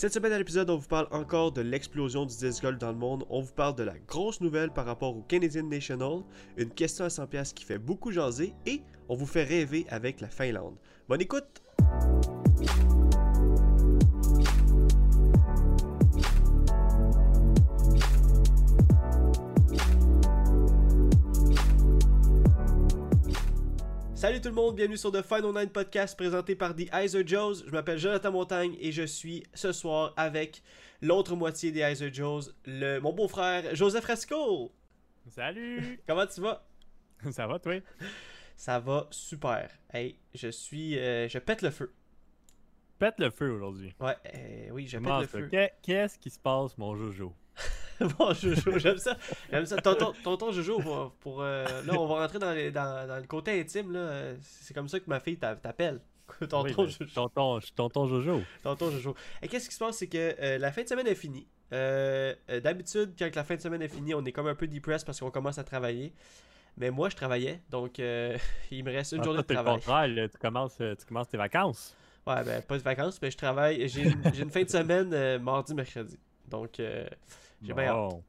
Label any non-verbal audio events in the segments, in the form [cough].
Cette semaine à l'épisode, on vous parle encore de l'explosion du disc golf dans le monde. On vous parle de la grosse nouvelle par rapport au Canadian National, une question à 100$ qui fait beaucoup jaser et on vous fait rêver avec la Finlande. Bonne écoute! Salut tout le monde, bienvenue sur The Final Nine Podcast présenté par The Iser Joes. Je m'appelle Jonathan Montagne et je suis ce soir avec l'autre moitié des Iser Joes, le, mon beau-frère Joseph Fresco. Salut! [laughs] Comment tu vas? Ça va, toi? Ça va super. Hey, je suis. euh, je pète le feu. Pète le feu aujourd'hui. Ouais, euh, oui, je pète le feu. Qu'est- Qu'est-ce qui se passe, mon Jojo? Bon, Jojo, j'aime ça. J'aime ça. Tonton, tonton Jojo, pour. pour, euh, là, on va rentrer dans, les- dans, dans le côté intime. là. C'est comme ça que ma fille t'a- t'appelle. [laughs] Tonton Oui, Jojo. Tonton, tonton Jojo. Tonton Jojo. Et qu'est-ce qui se passe, c'est que euh, la fin de semaine est finie. Euh, D'habitude, quand la fin de semaine est finie, on est comme un peu depressed parce qu'on commence à travailler. Mais moi, je travaillais, donc euh, [laughs] il me reste une Ah, journée de le travail. contraire, tu, commences, tu commences tes vacances. Ouais, ben pas de vacances, mais je travaille. J'ai une, j'ai une fin de semaine mardi, mercredi. Donc, euh, j'ai bien hâte. Bon.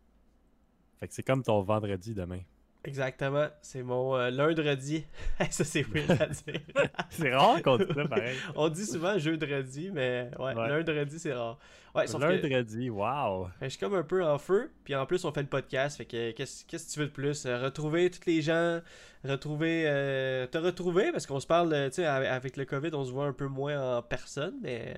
Fait que c'est comme ton vendredi demain. Exactement, c'est mon euh, lundi. [laughs] ça, c'est weird à dire. [laughs] c'est rare qu'on dit ça, pareil. [laughs] on dit souvent jeudi, mais ouais, Ouais. lundi, c'est rare. Ouais, sauf que wow. Que je suis comme un peu en feu, puis en plus on fait le podcast, fait que qu'est-ce que tu veux de plus? Euh, retrouver tous les gens, retrouver, euh, te retrouver, parce qu'on se parle, euh, tu sais, avec avec le COVID, on se voit un peu moins en personne, mais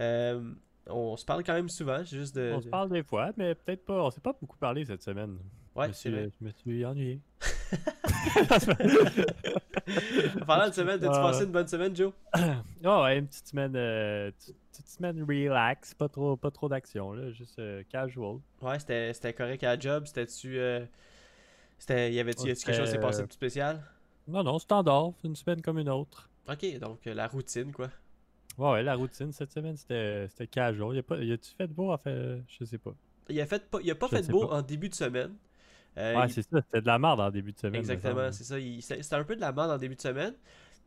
euh, on se parle quand même souvent, c'est juste de... On se parle des fois, mais peut-être pas. On s'est pas beaucoup parlé cette semaine. Ouais, je, me c'est suis, vrai. je me suis ennuyé. En parlant de semaine, t'as-tu Ah. passé une bonne semaine, Joe? Oh, [clears throat] ouais, une petite semaine, euh, petite semaine relax, pas trop, pas trop d'action, là, juste euh, casual. Ouais, c'était correct à la job, c'était-tu... euh, c'était, y avait-tu quelque chose qui s'est passé euh, de plus spécial? Non, non, standard, une semaine comme une autre. Ok, donc euh, la routine, quoi. Ouais, ouais, la routine cette semaine, c'était casual. Y a pas, y a-tu fait beau? Enfin, je sais pas. Il a, fait pas, il a pas Je fait beau pas. en début de semaine. Euh, ouais, il- c'est ça, c'était de la merde en début de semaine. me Exactement, c'est ça. il- C'était un peu de la merde en début de semaine.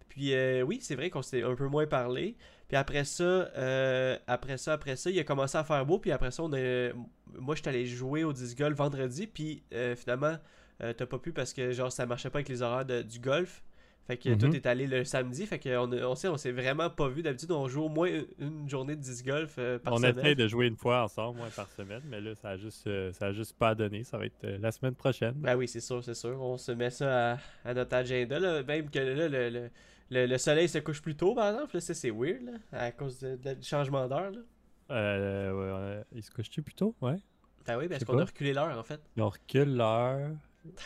Puis euh, oui, c'est vrai qu'on s'est un peu moins parlé. Puis après ça, euh, après ça, après ça, il a commencé à faire beau. Puis après ça, on a... moi, j'étais allé jouer au disc golf vendredi. Puis euh, finalement, euh, t'as pas pu parce que genre ça marchait pas avec les horaires de- du golf. Fait que Mhm. toi, t'es allé le samedi. Fait que on, on on s'est vraiment pas vu. D'habitude, on joue au moins une, journée de disc golf euh, par On semaine. essaie de jouer une fois ensemble, ouais, par semaine, mais là, ça a juste, euh, ça a juste pas donné. Ça va être euh, la semaine prochaine. Ben oui, c'est sûr, c'est sûr. On se met ça à, à notre agenda. Là. Même que là, le, le, le, le soleil se couche plus tôt, par exemple. Là, ça, c'est weird, là, à cause de- de- du changement d'heure. là. Euh, ouais, il se couche-tu plus tôt? Ouais. Ben oui, parce qu'on a reculé l'heure, en fait. On recule l'heure.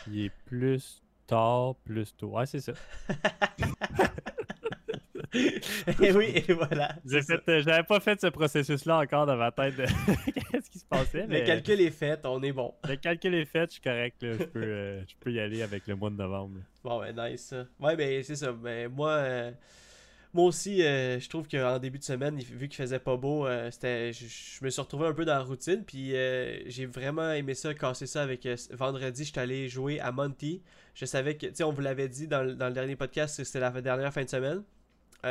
Il est plus tard, plus tôt. Ouais, c'est ça. [laughs] et oui, et voilà. Euh, j'avais pas fait ce processus-là encore dans ma tête de [laughs] qu'est-ce qui se passait, mais Le calcul est fait, on est bon. le calcul est fait, je suis correct, là. Je peux, euh, je peux y aller avec le mois de novembre. là. Bon, ben nice. Ouais, ben c'est ça. Ben moi, euh, moi aussi, euh, je trouve qu'en début de semaine, vu qu'il faisait pas beau, euh, c'était, je, je me suis retrouvé un peu dans la routine. Puis euh, j'ai vraiment aimé ça, casser ça avec. vendredi, j'étais allé jouer à Monty. Je savais que, tu sais, on vous l'avait dit dans, le- dans le dernier podcast, que c'était la dernière fin de semaine.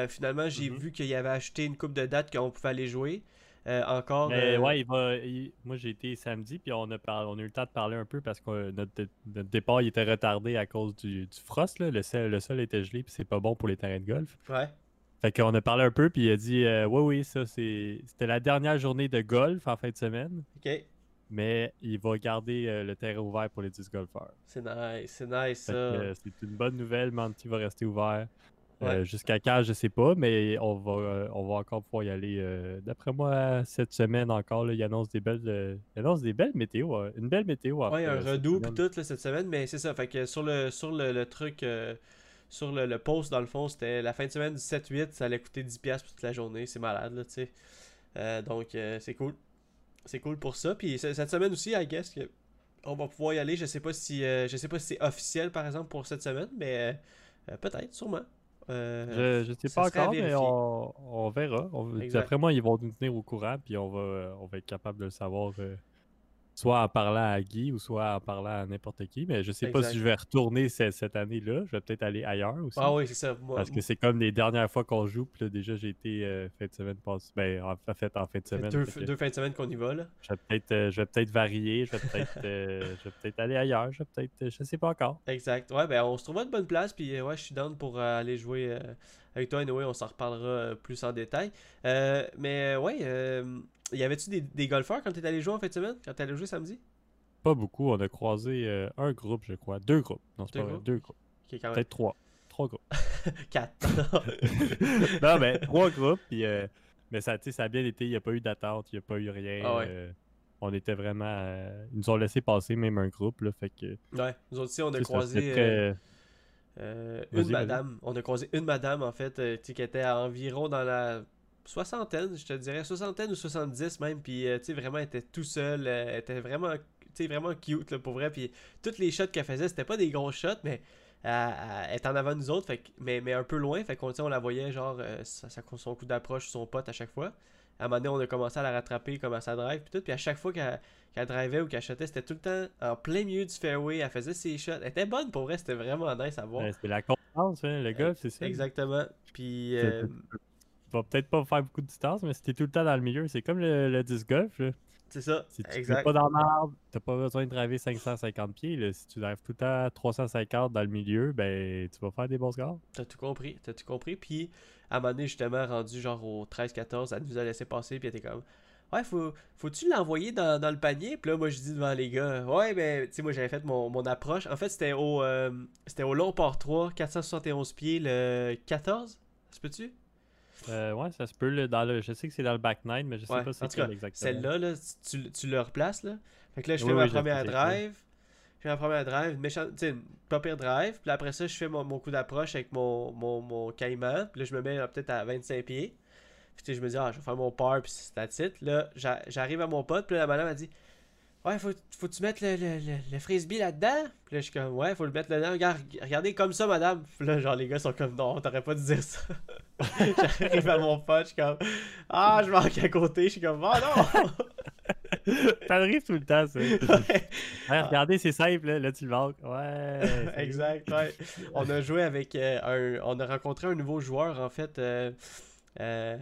Finalement, j'ai Mhm. vu qu'il y avait acheté une coupe de dates qu'on pouvait aller jouer. Encore. Mais ouais, il va, il- moi j'ai été samedi, puis on a, par- on a eu le temps de parler un peu parce que notre, notre départ il était retardé à cause du, du frost. Là. Le, sol, le sol était gelé, puis c'est pas bon pour les terrains de golf. Ouais. Fait qu'on a parlé un peu, puis il a dit euh, Oui, oui, ça, c'est, c'était la dernière journée de golf en fin de semaine, Ok. mais il va garder euh, le terrain ouvert pour les 10 golfeurs. C'est nice, c'est nice ça. que, euh, c'est une bonne nouvelle, Monty va rester ouvert. Euh, Ouais. Jusqu'à quand, je sais pas, mais on va, on va encore pouvoir y aller. D'après moi, cette semaine encore, là, il annonce des belles, il annonce des belles météos. une belle météo. Après, un semaine. tout là, cette semaine, mais c'est ça. Fait que sur le sur le, le truc sur le, le post dans le fond, c'était la fin de semaine du 7-8, ça allait coûter 10$ pour toute la journée. C'est malade là, tu sais. Euh, donc euh, c'est cool. C'est cool pour ça. Puis cette semaine aussi, I guess que on va pouvoir y aller. Je sais pas si euh, je sais pas si c'est officiel par exemple pour cette semaine, mais peut-être, sûrement. Je, je sais pas encore, mais on, on verra. On-. D'après moi, ils vont nous tenir au courant, puis on va, on va être capable de le savoir soit en parlant à Guy ou soit en parlant à n'importe qui. Mais je sais pas si je vais retourner ce- cette année-là. Je vais peut-être aller ailleurs aussi. Ah oui, c'est ça. Moi, Parce que c'est comme les dernières fois qu'on joue. Puis là, déjà, j'ai été euh, fin de semaine passée. Ben, en fait, en fin de semaine. deux, fins de semaine qu'on y va, là. Je vais peut-être euh, je vais peut-être varier. Je vais peut-être euh, je vais peut-être aller ailleurs. Je vais peut-être. euh, Je sais pas encore. Exact. Ouais, ben on se trouve à une bonne place, puis ouais, je suis down pour aller jouer avec toi. Anyway, on s'en reparlera plus en détail. Mais ouais, euh, y avait-tu des, des golfeurs quand t'es allé jouer en fin de semaine? Quand t'es allé jouer samedi? Pas beaucoup. On a croisé euh, un groupe, je crois. Deux groupes. Non, c'est pas vrai. Deux groupes. Même. Peut-être trois. Trois groupes. [laughs] Quatre. [laughs] [laughs] non, mais trois groupes. Puis, euh, mais ça, tu ça a bien été. Il n'y a pas eu d'attente. Il n'y a pas eu rien. Ah ouais. euh, on était vraiment. ils nous ont laissé passer même un groupe. Là, fait que. ouais, nous autres aussi, on a tu croisé. très- une madame. On a croisé une madame, en fait, tu qui était à environ dans la soixantaine, je te dirais, soixantaine ou 70 même. Puis, euh, tu sais, vraiment, elle était tout seule. euh, elle était vraiment, tu sais, vraiment cute, là, pour vrai. Puis, toutes les shots qu'elle faisait, c'était pas des gros shots, mais elle, elle- était en avant de nous autres, fait mais, mais un peu loin. Fait qu'on on la voyait, genre, euh, sa- sa- son coup d'approche, son pote à chaque fois. À un moment donné, on a commencé à la rattraper comme à sa drive, puis tout. Puis, à chaque fois qu'elle drivait ou qu'elle shotait, c'était tout le temps en plein milieu du fairway. Elle faisait ses shots. Elle était bonne pour vrai, c'était vraiment nice à voir. Ouais, c'est la confiance, hein, le golf, c'est ça. Exactement. Puis, euh, vas peut-être pas faire beaucoup de distance, mais si t'es tout le temps dans le milieu, c'est comme le, le disc golf. Là. c'est ça. Si tu n'es pas dans l'arbre, t'as pas besoin de driver 550 pieds. Là. Si tu drives tout le temps 350 dans le milieu, ben tu vas faire des bons scores. T'as tout compris. T'as tout compris. Puis, à un moment donné, justement, rendu genre au 13-14, elle nous a laissé passer. Puis, elle était comme, ouais, faut, faut-tu l'envoyer dans, dans le panier? Puis là, moi, je dis devant les gars, ouais, ben, tu sais, moi, j'avais fait mon, mon approche. En fait, c'était au, euh, c'était au long port 3, 471 pieds, le 14. Ça se peut-tu? Euh, ouais, ça se peut. là, dans le, je sais que c'est dans le back nine, mais je sais Ouais, pas c'est quel exactement. Celle-là, là, tu, tu le replaces, là. Fait que là, je fais Oui, ma première drive. Je fais ma première drive, une pas pire drive. Puis après ça, je fais mon, mon coup d'approche avec mon, mon, mon caïman. Puis là, je me mets euh, peut-être à 25 pieds. Puis je me dis, ah, je vais faire mon par, puis c'est it. Là, j'a- j'arrive à mon pote, puis là, la madame a dit, ouais, faut, faut tu mettre le, le, le, le frisbee là-dedans? Puis là, je suis comme, ouais, faut le mettre là-dedans. Regarde, regardez comme ça, madame. Puis là, genre, les gars sont comme, non, t'aurais pas dû dire ça. [laughs] J'arrive à mon pote, je suis comme, ah, je manque à côté. Je suis comme, oh non! [laughs] ça arrive tout le temps, ça. Ouais. Ouais, regardez, c'est simple, là, là, tu le manques. Ouais. [laughs] exact, ouais. On a joué avec euh, un. On a rencontré un nouveau joueur, en fait. euh, euh,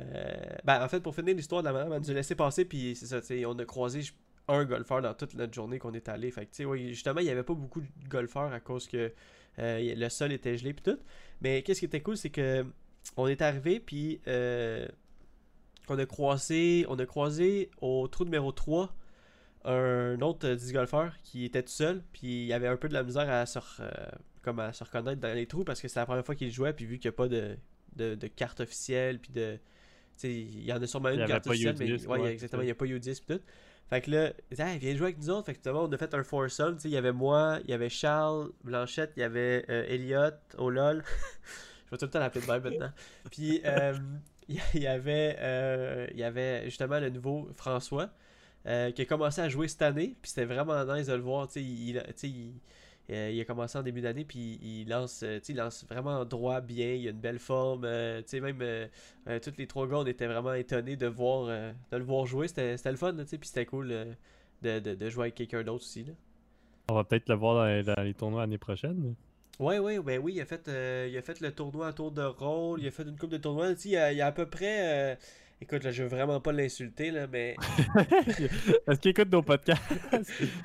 ben, en fait, pour finir l'histoire de la madame, elle nous a laissé passer, puis c'est ça, tu sais, on a croisé je- un golfeur dans toute notre journée qu'on est allé. Fait que, tu sais, ouais, justement, il n'y avait pas beaucoup de golfeurs à cause que euh, le sol était gelé, puis tout. Mais qu'est-ce qui était cool, c'est que on est arrivé, puis euh, on a croisé, on a croisé au trou numéro 3 un autre euh, disc golfeur qui était tout seul, puis il avait un peu de la misère à se, re- euh, comme à se reconnaître dans les trous parce que c'est la première fois qu'il jouait, puis vu qu'il n'y a pas de, de, de carte officielle, puis de. Il y en a sûrement une y carte officielle, U10, mais ouais, ouais, exactement, il n'y a pas U10 puis tout. Fait que là, il Ah, viens jouer avec nous autres. Fait que finalement, on a fait un foursome. Tu sais, il y avait moi, il y avait Charles Blanchette, il y avait euh, Elliot, Olol. [laughs] Je vais tout le temps l'appeler de même maintenant. Puis, euh, il y avait, euh, il y avait justement le nouveau François euh, qui a commencé à jouer cette année. Puis c'était vraiment nice de le voir. Tu sais, il, tu euh, il a commencé en début d'année, puis il lance, euh, il lance vraiment droit, bien. Il a une belle forme. euh, tu sais, même euh, tous les trois gars, on était vraiment étonnés de, voir, de le voir jouer. C'était le fun, tu sais, puis c'était cool de, de, de jouer avec quelqu'un d'autre aussi. Là. On va peut-être le voir dans, les- dans les tournois l'année prochaine. Ouais, ouais, ben oui, il a fait, il a fait le tournoi à tour de rôle, il a fait une coupe de tournois. Il a, il y a à peu près. Écoute, là, je veux vraiment pas l'insulter, là, mais. [laughs] Est-ce qu'il écoute nos podcasts?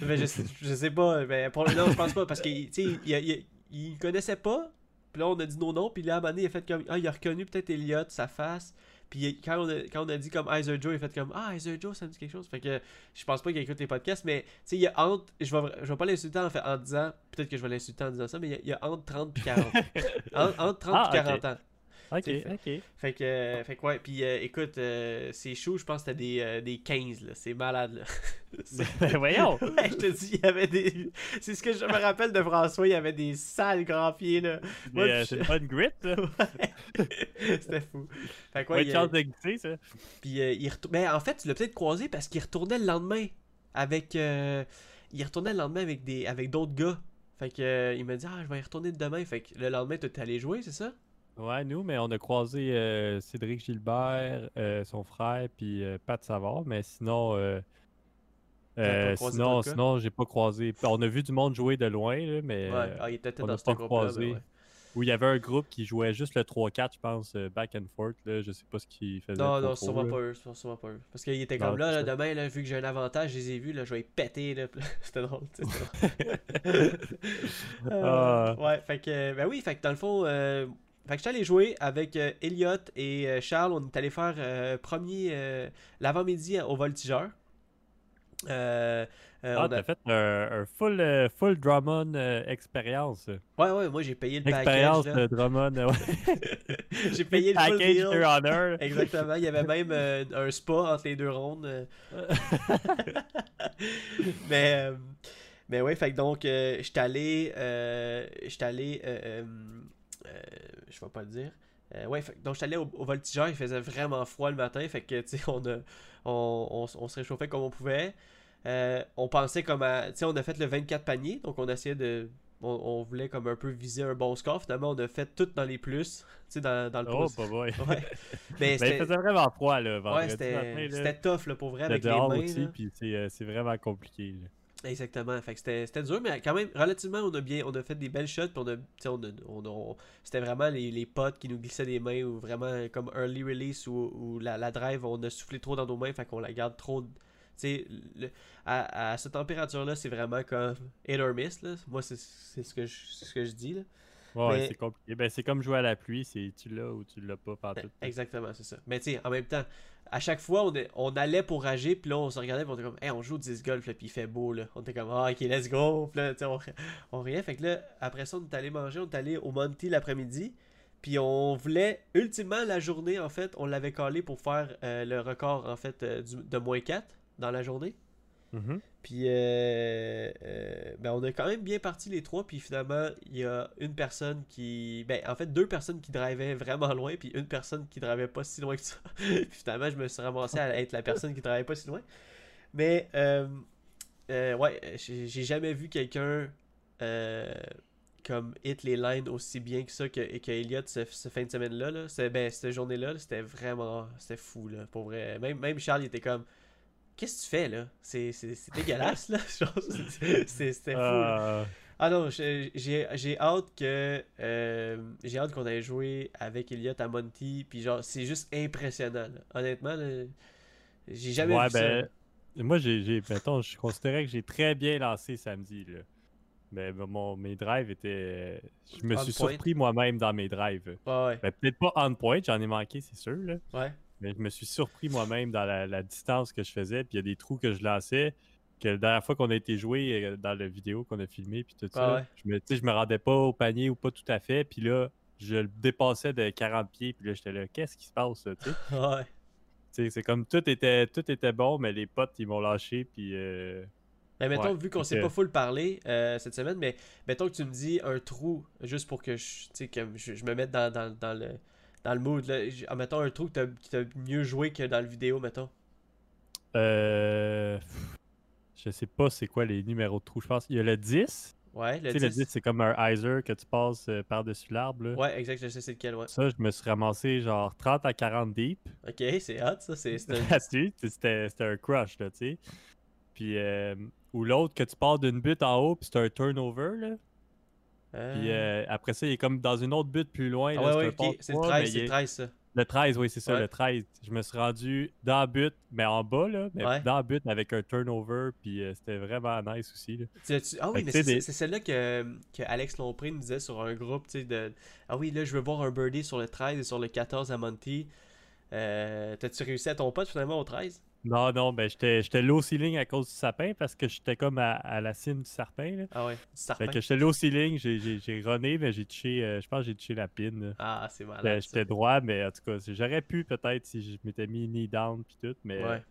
mais [laughs] je, je sais pas, mais pour... non, je pense pas, parce qu'il il, il, il connaissait pas, puis là, on a dit nos noms, puis là, à un moment donné, il a fait comme. Ah, il a reconnu peut-être Elliot, sa face. Puis quand on, a, quand on a dit comme Heiser Joe, il a fait comme Ah, Heiser Joe, ça me dit quelque chose. Fait que je pense pas qu'il écoute les podcasts, mais tu sais, il y a entre. Je vais, je vais pas l'insulter en, fait, en disant. Peut-être que je vais l'insulter en disant ça, mais il y a, il y a entre 30 et 40. entre, entre 30 Ah, et ok. 40 ans. Ok, C'est- ok. Fait que, euh, fait que ouais, puis euh, écoute, euh, c'est chaud, je pense que c'était des, euh, des 15, là. C'est malade, là. C'est- [laughs] Ben voyons! [laughs] ouais, je te dis, il y avait des. C'est ce que je me rappelle de François, il y avait des sales grands pieds, là. Mais euh, c'est une bonne grit. [laughs] Ouais. C'était fou. Fait que Ouais, une il, chance de ça. puis il retour- Mais en fait, tu l'as peut-être croisé parce qu'il retournait le lendemain avec. euh, Il retournait le lendemain avec des avec d'autres gars. Fait que euh, il m'a dit Ah, je vais y retourner demain. Fait que le lendemain, tu es allé jouer, c'est ça? Ouais, nous, mais on a croisé euh, Cédric Gilbert, euh, son frère, puis euh, Pat Savard, mais sinon, euh, sinon, sinon j'ai pas croisé. On a vu du monde jouer de loin, là, mais Ouais, ah, il était on dans n'a ce pas groupe-là. où il y avait un groupe qui jouait juste le 3-4, je pense, back and forth. Là, je sais pas ce qu'ils faisaient. Non, non, trop, sûrement là. pas eux. sûrement- pas eux. Parce qu'il était Non, comme là, là, demain, là, vu que j'ai un avantage, je les ai vus, là, je vais les péter. [laughs] Là. C'était drôle, tu sais. [laughs] [laughs] Euh, Ah. Ouais, fait que, ben oui, fait que dans le fond, euh, fait que j'étais allé jouer avec euh, Elliot et euh, Charles. On est allé faire euh, premier l'avant-midi au Voltigeur. Ah, on a- t'as fait un, un full, full Drummond expérience. Ouais, ouais, moi j'ai payé le package. Expérience de Drummond. ouais. [laughs] J'ai payé le full package deal. Your Honor. [laughs] Exactement, il y avait même un spa entre les deux rondes. [laughs] mais, mais ouais, fait que donc, j'étais allé. J'étais allé. Euh, je vais pas le dire. Euh, ouais, fait donc j'étais allé au, au voltigeur, il faisait vraiment froid le matin, fait que, tu sais, on, a- on, on, se réchauffait comme on pouvait. Euh, on pensait comme à. Tu sais, on a fait le 24 paniers, donc on essayait de. On, on voulait comme un peu viser un bon score. Finalement, on a fait tout dans les plus, tu sais, dans, dans le Oh, pas. [laughs] Ouais. Mais Ben, il faisait vraiment froid, là, Ouais, vendredi c'était tough là, pour vrai J'étais avec les dehors mains. aussi, puis c'est euh, c'est vraiment compliqué. là. Exactement. Fait que c'était dur, mais quand même, relativement, on a bien on a fait des belles shots. Puis on a, on a- on on- c'était vraiment les, les potes qui nous glissaient des mains ou vraiment comme early release ou, ou la, la drive, on a soufflé trop dans nos mains, fait qu'on la garde trop. Tu à, à cette température-là, c'est vraiment comme hit or miss. Là. Moi, c'est ce, que je- ce que je dis. Là. Ouais, Mais- c'est compliqué. Ben, c'est comme jouer à la pluie, c'est tu l'as ou tu l'as pas partout. Exactement, c'est ça. Mais tu sais, en même temps, à chaque fois, on, allait pour rager, puis là, on se regardait, puis on était comme, hey, on joue au disc golf, là, puis il fait beau, là. On était comme, ah, ok, let's go. Puis là, on, on riait. Fait que là, après ça, on est allé manger, on est allé au Monty l'après-midi, puis on voulait, ultimement, la journée, en fait, on l'avait collé pour faire euh, le record, en fait, euh, de moins 4 dans la journée. Mhm. Puis, euh, euh, ben, on a quand même bien parti les trois. Puis finalement, il y a une personne qui. Ben, en fait, deux personnes qui drivaient vraiment loin. Puis une personne qui drivait pas si loin que ça. [laughs] puis finalement, je me suis ramassé à être la personne qui drivait pas si loin. Mais, euh, euh, ouais, j'ai jamais vu quelqu'un. euh, comme hit les lines aussi bien que ça que, que ce, fin de semaine-là. Là. Ben, cette journée-là, là, c'était vraiment. C'était fou, là, pour vrai. Même, même Charles, il était comme. Qu'est-ce que tu fais là? C'est c'est- c'est dégueulasse là. [laughs] Genre, c'est- c'est- C'était fou. là. Ah, non, j'ai hâte que. euh, j'ai hâte qu'on ait joué avec Elliott à Monty. Puis genre, c'est juste impressionnant. là. Honnêtement, j'ai jamais ouais, vu ça. ben, moi, j'ai, j'ai- mettons, je considérais que j'ai très bien lancé samedi. Là. Mais ben, mon, mes drives étaient. Je me On suis point. surpris moi-même dans mes drives. Ouais, ouais. Ben, peut-être pas on point, j'en ai manqué, c'est sûr. Là. ouais. Mais je me suis surpris moi-même dans la, la distance que je faisais. Puis il y a des trous que je lançais. Que la dernière fois qu'on a été joué euh, dans la vidéo qu'on a filmé, puis tout ça, Ah ouais. je, me, je me rendais pas au panier ou pas tout à fait. Puis là, je le dépassais de 40 pieds. Puis là, j'étais là, qu'est-ce qui se passe? tu sais? [laughs] Ouais. Tu sais, c'est comme tout était, tout était bon, mais les potes, ils m'ont lâché. Puis euh, Mais mettons, Ouais, vu qu'on s'est pas full parlé euh, cette semaine, mais mettons que tu me dis un trou, juste pour que je, tu sais, que je, je me mette dans, dans, dans le, dans le mood. Là. Ah, mettons un trou que t'as mieux joué que dans le vidéo, mettons. euh, je sais pas c'est quoi les numéros de trous. Je pense qu'il y a le 10. Ouais, le tu sais, le 10. 10, c'est comme un hyzer que tu passes euh, par-dessus l'arbre. Ouais, exact, je sais c'est lequel, ouais. Ça, je me suis ramassé genre 30 à 40 deep. Ok, c'est hot, ça. C'est [laughs] c'est. C'était c'était un crush, là, tu sais. Puis, euh, ou l'autre que tu pars d'une butte en haut, puis c'est un turnover, là. Puis Euh, après ça, il est comme dans une autre butte plus loin. Ah là, ouais, c'est ouais, le trois, 13, mais c'est le est- 13, ça. Le 13, oui, c'est ça, Ouais. le 13. Je me suis rendu dans la butte, mais en bas, là, mais Ouais. dans la butte avec un turnover, puis euh, c'était vraiment nice aussi, là. Tu- tu- Ah oui, Fait mais c'est des- celle-là que, que Alex Lompré nous disait sur un groupe, tu sais, de... Ah oui, là, je veux voir un birdie sur le 13 et sur le 14 à Monty. Euh, T'as-tu réussi à ton pote, finalement, au 13? Non, non, ben j'étais low ceiling à cause du sapin, parce que j'étais comme à, à la cime du sapin, là. Ah ouais, du Fait que j'étais low ceiling, j'ai- runné, mais j'ai touché, euh, je pense que j'ai touché la pin, là. Ah, c'est malade. J'étais droit, mais en tout cas, j'aurais pu peut-être si je m'étais mis knee down puis tout, mais Ouais.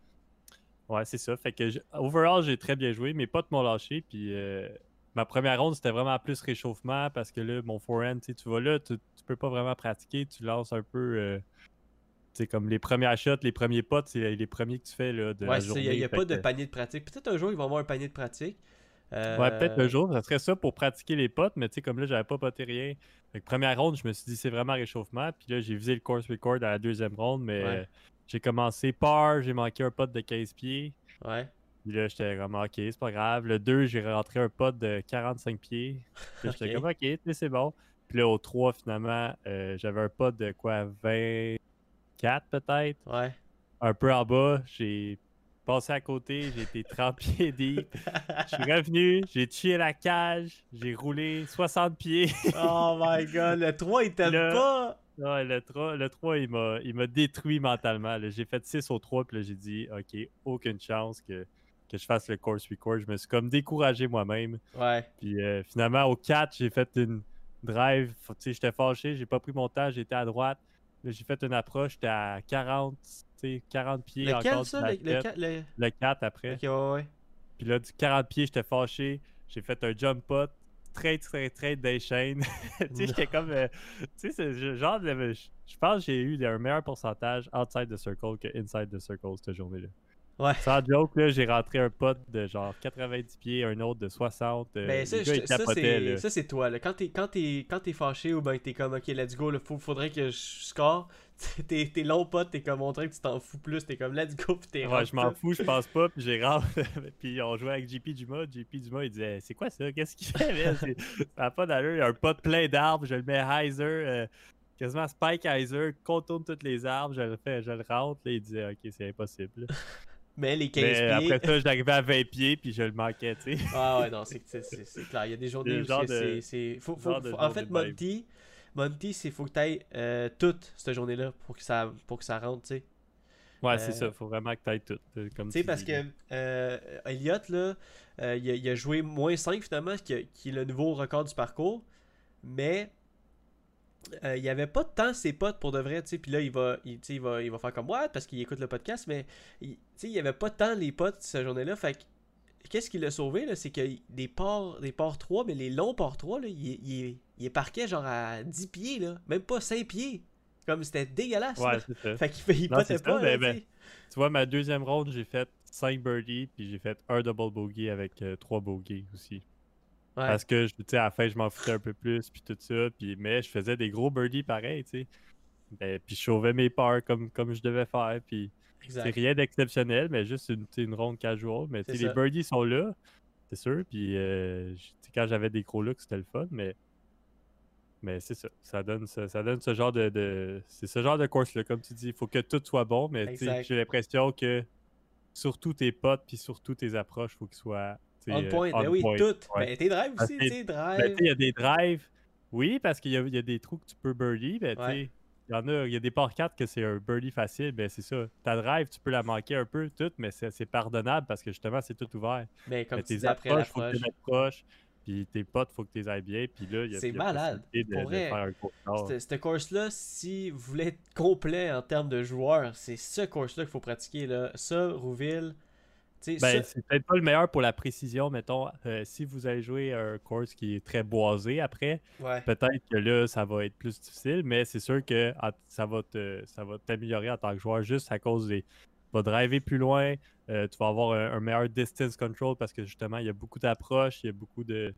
ouais, c'est ça. Fait que overall, j'ai très bien joué. Mes potes m'ont lâché, puis euh, ma première ronde, c'était vraiment plus réchauffement parce que là, mon forehand, tu vas là, tu, tu peux pas vraiment pratiquer, tu lances un peu. euh, sais, comme les premières shots, les premiers potes, c'est les premiers que tu fais là, de Ouais, la c'est journée. il n'y a, pas de panier de pratique. Peut-être un jour, ils vont avoir un panier de pratique. Euh, Ouais, peut-être un jour, ça serait ça pour pratiquer les potes, mais tu sais, comme là, j'avais pas poté rien. Fait que première ronde, je me suis dit, c'est vraiment réchauffement. Puis là, j'ai visé le course record à la deuxième ronde, mais Ouais. j'ai commencé par, j'ai manqué un pote de 15 pieds. Ouais. Puis là, j'étais comme, ok, c'est pas grave. Le 2, j'ai rentré un pot de 45 pieds. Puis j'étais [laughs] comme, ok, c'est bon. Puis là, au 3, finalement, euh, j'avais un pot de quoi, 24 peut-être. Ouais. Un peu en bas, j'ai passé à côté, j'ai été 30 pieds [laughs] deep. Je suis revenu, j'ai tué la cage, j'ai roulé 60 pieds. [laughs] oh my god, le 3 il t'aime Là- pas! Ouais, le 3, le 3 il m'a il m'a détruit mentalement. J'ai fait 6 au 3, puis là, j'ai dit, OK, aucune chance que, que je fasse le course record. Je me suis comme découragé moi-même. Ouais. Puis euh, finalement, au 4, j'ai fait une drive. Tu sais, j'étais fâché, j'ai pas pris mon temps, j'étais à droite. J'ai fait une approche, j'étais à 40, tu sais, 40 pieds Lequel encore ça? Le, le, basket. ca- le- Le 4 après. Ok, ouais, ouais. Puis là, du 40 pieds, j'étais fâché. J'ai fait un jump pot. Très, très, très des chaînes. [laughs] tu sais, j'étais comme. euh, tu sais, genre je pense que j'ai eu un meilleur pourcentage outside the circle que inside the circle cette journée-là. Ouais. Sans joke, là, j'ai rentré un pot de genre 90 pieds, un autre de 60. euh, Ben, ça, je- ça, c'est là. ça, c'est toi. Là. Quand t'es quand t'es- quand t'es fâché ou ben t'es comme ok let's go, il faudrait que je score. [laughs] T'es t'es long pote, t'es comme on dirait que tu t'en fous plus, t'es comme let's go pis t'es Ouais, je m'en fous, je pense pas, puis j'ai [laughs] rentré. [laughs] puis on jouait avec JP Dumas. JP Dumas, il disait C'est quoi ça? Qu'est-ce qu'il fait? C'est- Ça pas d'allure. Il y a un pot plein d'arbres, je le mets Heiser, euh, quasiment Spike Heiser, contourne toutes les arbres, je le fais, je le rentre. Là, il disait Ok, c'est impossible. Mais les 15 Mais pieds. après ça, j'arrivais à 20 pieds, puis je le manquais, tu sais. Ah ouais, non, c'est clair. Il y a des journées où de- c'est. faut- faut- faut- En fait. Monty, Monty, c'est faut que t'ailles euh, toute cette journée-là pour que ça pour que ça rentre, tu sais. Ouais, Euh, c'est ça, faut vraiment que tu ailles tout. euh, Comme Tu sais, tu parce que euh, Elliott, là, euh, il, a, il a joué moins 5 finalement, qui, qui est le nouveau record du parcours. Mais euh, il n'y avait pas tant ses potes pour de vrai, tu sais. Puis là, il va, il, il, va, il va faire comme what? Parce qu'il écoute le podcast, mais il- tu sais, il n'y avait pas tant les potes cette journée-là. Fait que qu'est-ce qui l'a sauvé, là, c'est que des ports, des ports 3, mais les longs ports 3, là, il, il, est- il est parqué genre à 10 pieds, là. Même pas 5 pieds. Comme c'était dégueulasse. Ouais, ça. Fait qu'il il Non, potait c'est ça, pas, là, ben, tu vois, ma deuxième ronde, j'ai fait 5 birdies, puis j'ai fait un double bogey avec 3 bogeys aussi. Ouais. Parce que, tu sais, à la fin, je m'en foutais un peu plus, puis tout ça. Puis, mais je faisais des gros birdies pareil, tu sais. Ben, puis je sauvais mes parts comme, comme je devais faire. Puis c'est rien d'exceptionnel, mais juste une, une ronde casual. Mais les birdies sont là, c'est sûr. Puis euh, quand j'avais des gros looks, c'était le fun, mais. Mais c'est ça. Ça donne ce, ça donne ce genre de. de- c'est ce genre de course-là, comme tu dis. Il faut que tout soit bon, mais tu sais, Exact. j'ai l'impression que surtout tes potes puis surtout tes approches, il faut qu'ils soient. On euh, point, ben oui, point. tout. ouais. Ben, tes drives aussi, tu sais, Ben, il y a des drives. Oui, parce qu'il y y a des trous que tu peux birdie. Ben, Ouais. il y en a, il y a des par 4 que c'est un birdie facile. Ben, c'est ça. Ta drive, tu peux la manquer un peu, tout, mais c'est pardonnable parce que justement, c'est tout ouvert. Ben, comme Mais tu tes disais après approches, faut que l'approche. Puis tes potes, faut que tu les ailles bien. Puis là, il y a, C'est malade. de, Pour de vrai, faire un. Cette, course-là, si vous voulez être complet en termes de joueurs, c'est ce course-là qu'il faut pratiquer. Là. Ça, Rouville, Ben, c'est peut-être pas le meilleur pour la précision, mettons. euh, si vous allez jouer un course qui est très boisé après, ouais. peut-être que là, ça va être plus difficile, mais c'est sûr que en- ça va te, ça va t'améliorer en tant que joueur juste à cause des. Tu vas driver plus loin, euh, tu vas avoir un, un meilleur distance control parce que justement, il y a beaucoup d'approches, il y a beaucoup de,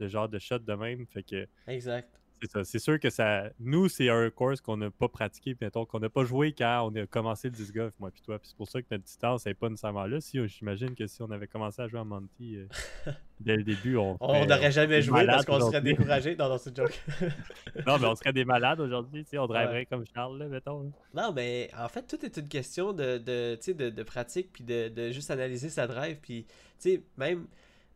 de genres de shots de même. Fait que Exact. C'est ça. C'est sûr que ça. Nous, c'est un course qu'on n'a pas pratiqué, mettons qu'on n'a pas joué quand on a commencé le disc golf, moi puis toi. Puis c'est pour ça que notre distance n'est pas nécessairement là. Si j'imagine que si on avait commencé à jouer à Monty euh, [laughs] dès le début, on. On n'aurait jamais joué parce qu'on serait découragé. Non, non, c'est joke. [laughs] Non, mais on serait des malades aujourd'hui, tu sais, on driverait comme Charles, là, mettons. là. non, mais en fait, tout est une question de, de, de, de pratique puis de, de juste analyser sa drive. Puis, tu sais, même,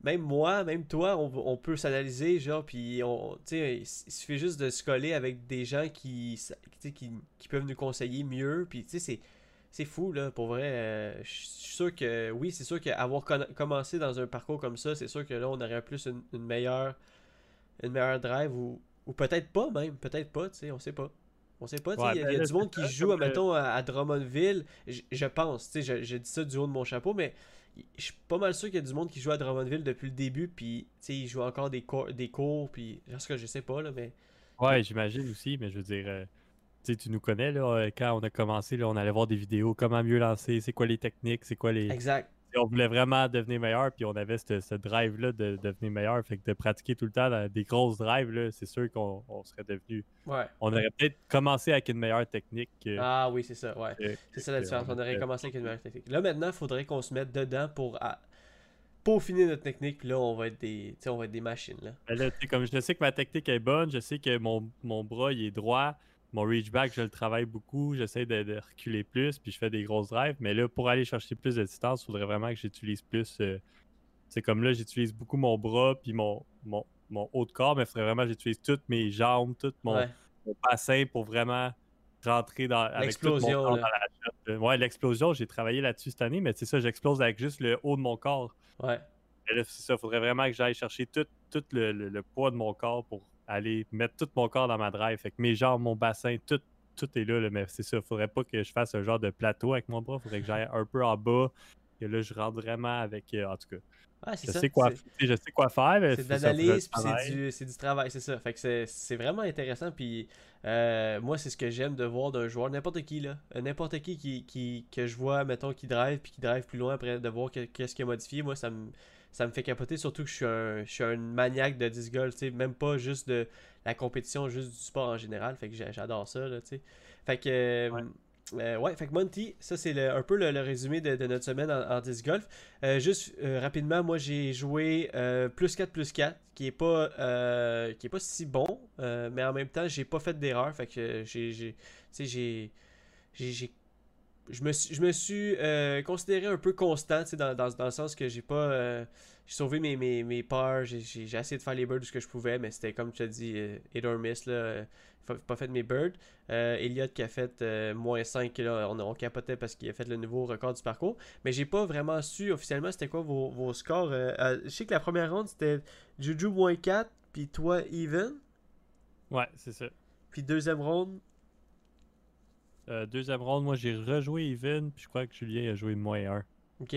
même moi, même toi, on, on peut s'analyser, genre, puis on, il suffit juste de se coller avec des gens qui, qui, qui peuvent nous conseiller mieux. Puis, tu sais, c'est. C'est fou, là, pour vrai. euh, Je suis sûr que, oui, c'est sûr qu'avoir commencé dans un parcours comme ça, c'est sûr que là, on aurait plus une, une meilleure une meilleure drive ou, ou peut-être pas même, peut-être pas, tu sais, on sait pas. On sait pas, Ouais, il y a, ben y a du monde qui joue, comme, euh, mettons, à, à Drummondville, je, je pense, tu sais, je, je dis ça du haut de mon chapeau, mais je suis pas mal sûr qu'il y a du monde qui joue à Drummondville depuis le début, puis, tu sais, ils jouent encore des cours, des cours puis, en tout cas, je sais pas, là, mais... Ouais, j'imagine aussi, mais je veux dire, euh, tu nous connais, là, euh, quand on a commencé, là, on allait voir des vidéos, comment mieux lancer, c'est quoi les techniques, c'est quoi les. Exact. On voulait vraiment devenir meilleur, puis on avait ce, ce drive-là de, devenir meilleur. Fait que de pratiquer tout le temps dans des grosses drives, c'est sûr qu'on on serait devenu. Ouais. On aurait peut-être commencé avec une meilleure technique. que- Ah oui, c'est ça, ouais. C'est ça la différence. On aurait commencé avec une meilleure technique. Là, maintenant, il faudrait qu'on se mette dedans pour peaufiner notre technique, puis là, on va être des, on va être des machines, là. Sais, comme je sais que ma technique est bonne, je sais que mon, mon bras il est droit, mon reach back, je le travaille beaucoup, j'essaie de, de reculer plus, puis je fais des grosses drives. Mais là, pour aller chercher plus de distance, il faudrait vraiment que j'utilise plus. euh, c'est comme là, j'utilise beaucoup mon bras, puis mon, mon, mon haut de corps, mais il faudrait vraiment que j'utilise toutes mes jambes, tout mon, Ouais. mon bassin pour vraiment rentrer dans L'explosion. Euh, Ouais, l'explosion, j'ai travaillé là-dessus cette année, mais c'est ça, j'explose avec juste le haut de mon corps. Ouais. Mais là, c'est ça, il faudrait vraiment que j'aille chercher tout, tout le, le- le poids de mon corps pour aller mettre tout mon corps dans ma drive. Fait que mes jambes, mon bassin, tout, tout est là, là, mais c'est ça, faudrait pas que je fasse un genre de plateau avec mon bras, faudrait que j'aille un peu en bas. Et là, je rentre vraiment avec. euh, en tout cas, c'est je ça. sais, quoi, je sais quoi faire. C'est de l'analyse, puis c'est du, travail, c'est ça. Fait que c'est- vraiment intéressant, puis euh, moi, c'est ce que j'aime de voir d'un joueur, n'importe qui, là. Euh, N'importe qui, qui, qui que je vois, mettons, qui drive, puis qui drive plus loin après de voir que- qu'est-ce qu'il a modifié, moi, ça me, ça me fait capoter, surtout que je suis un, je suis un maniaque de disc golf, même pas juste de la compétition, juste du sport en général, fait que j'a- j'adore ça, là, tu sais. Fait que... euh, Ouais. euh, ouais, fait que Monty, ça c'est le- un peu le, le résumé de, de notre semaine en, en disc golf. Euh, juste euh, rapidement, moi j'ai joué plus 4 plus 4, qui est pas qui est pas si bon, mais en même temps j'ai pas fait d'erreur, fait que j'ai j'ai j'ai- je me suis, je me suis euh, considéré un peu constant, tu sais, dans, dans, dans le sens que j'ai pas euh, j'ai sauvé mes, mes, mes parts, j'ai essayé de faire les birds de ce que je pouvais, mais c'était comme tu as dit, euh, hit or miss là, euh, pas fait mes birds. Elliott qui a fait moins 5, là, on, on capotait parce qu'il a fait le nouveau record du parcours. Mais j'ai pas vraiment su officiellement c'était quoi vos, vos scores. je sais que la première ronde c'était Juju moins 4, puis toi even. Ouais, c'est ça. Puis deuxième ronde, Euh, deuxième round, moi, j'ai rejoué Even, puis je crois que Julien a joué moins 1. ok.